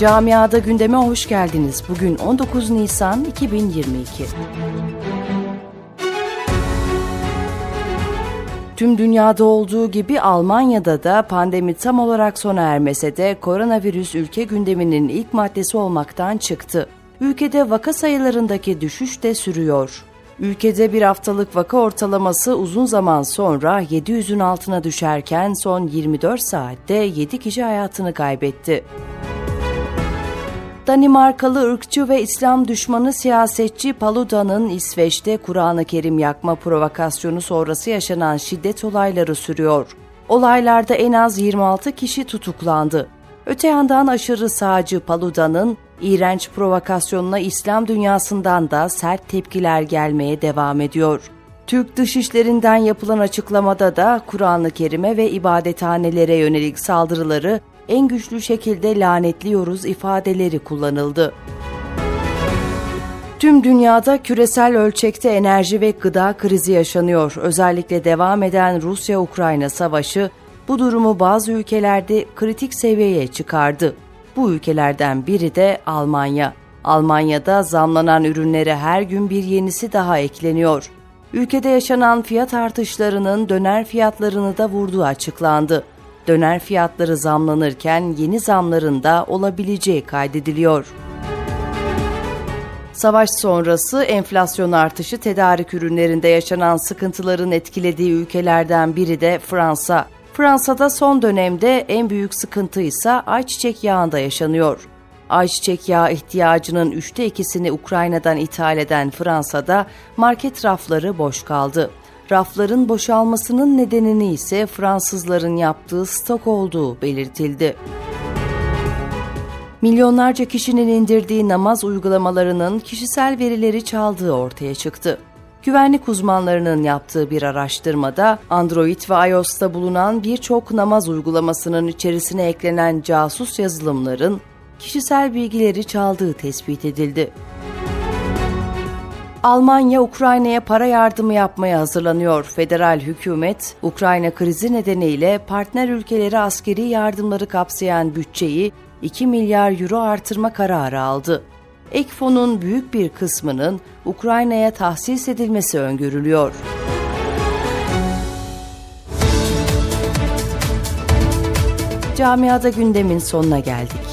Camiada gündeme hoş geldiniz. Bugün 19 Nisan 2022. Tüm dünyada olduğu gibi Almanya'da da pandemi tam olarak sona ermese de koronavirüs ülke gündeminin ilk maddesi olmaktan çıktı. Ülkede vaka sayılarındaki düşüş de sürüyor. Ülkede bir haftalık vaka ortalaması uzun zaman sonra 700'ün altına düşerken son 24 saatte 7 kişi hayatını kaybetti. Danimarkalı ırkçı ve İslam düşmanı siyasetçi Paluda'nın İsveç'te Kur'an-ı Kerim yakma provokasyonu sonrası yaşanan şiddet olayları sürüyor. Olaylarda en az 26 kişi tutuklandı. Öte yandan aşırı sağcı Paluda'nın iğrenç provokasyonuna İslam dünyasından da sert tepkiler gelmeye devam ediyor. Türk dışişlerinden yapılan açıklamada da Kur'an-ı Kerim'e ve ibadethanelere yönelik saldırıları en güçlü şekilde lanetliyoruz ifadeleri kullanıldı. Tüm dünyada küresel ölçekte enerji ve gıda krizi yaşanıyor. Özellikle devam eden Rusya-Ukrayna savaşı bu durumu bazı ülkelerde kritik seviyeye çıkardı. Bu ülkelerden biri de Almanya. Almanya'da zamlanan ürünlere her gün bir yenisi daha ekleniyor. Ülkede yaşanan fiyat artışlarının döner fiyatlarını da vurduğu açıklandı. Döner fiyatları zamlanırken yeni zamların da olabileceği kaydediliyor. Savaş sonrası enflasyon artışı tedarik ürünlerinde yaşanan sıkıntıların etkilediği ülkelerden biri de Fransa. Fransa'da son dönemde en büyük sıkıntı ise ayçiçek yağında yaşanıyor. Ayçiçek yağı ihtiyacının üçte ikisini Ukrayna'dan ithal eden Fransa'da market rafları boş kaldı. Rafların boşalmasının nedenini ise Fransızların yaptığı stok olduğu belirtildi. Milyonlarca kişinin indirdiği namaz uygulamalarının kişisel verileri çaldığı ortaya çıktı. Güvenlik uzmanlarının yaptığı bir araştırmada Android ve iOS'ta bulunan birçok namaz uygulamasının içerisine eklenen casus yazılımların kişisel bilgileri çaldığı tespit edildi. Almanya Ukrayna'ya para yardımı yapmaya hazırlanıyor. Federal hükümet Ukrayna krizi nedeniyle partner ülkeleri askeri yardımları kapsayan bütçeyi 2 milyar euro artırma kararı aldı. Ek fonun büyük bir kısmının Ukrayna'ya tahsis edilmesi öngörülüyor. Camiada gündemin sonuna geldik.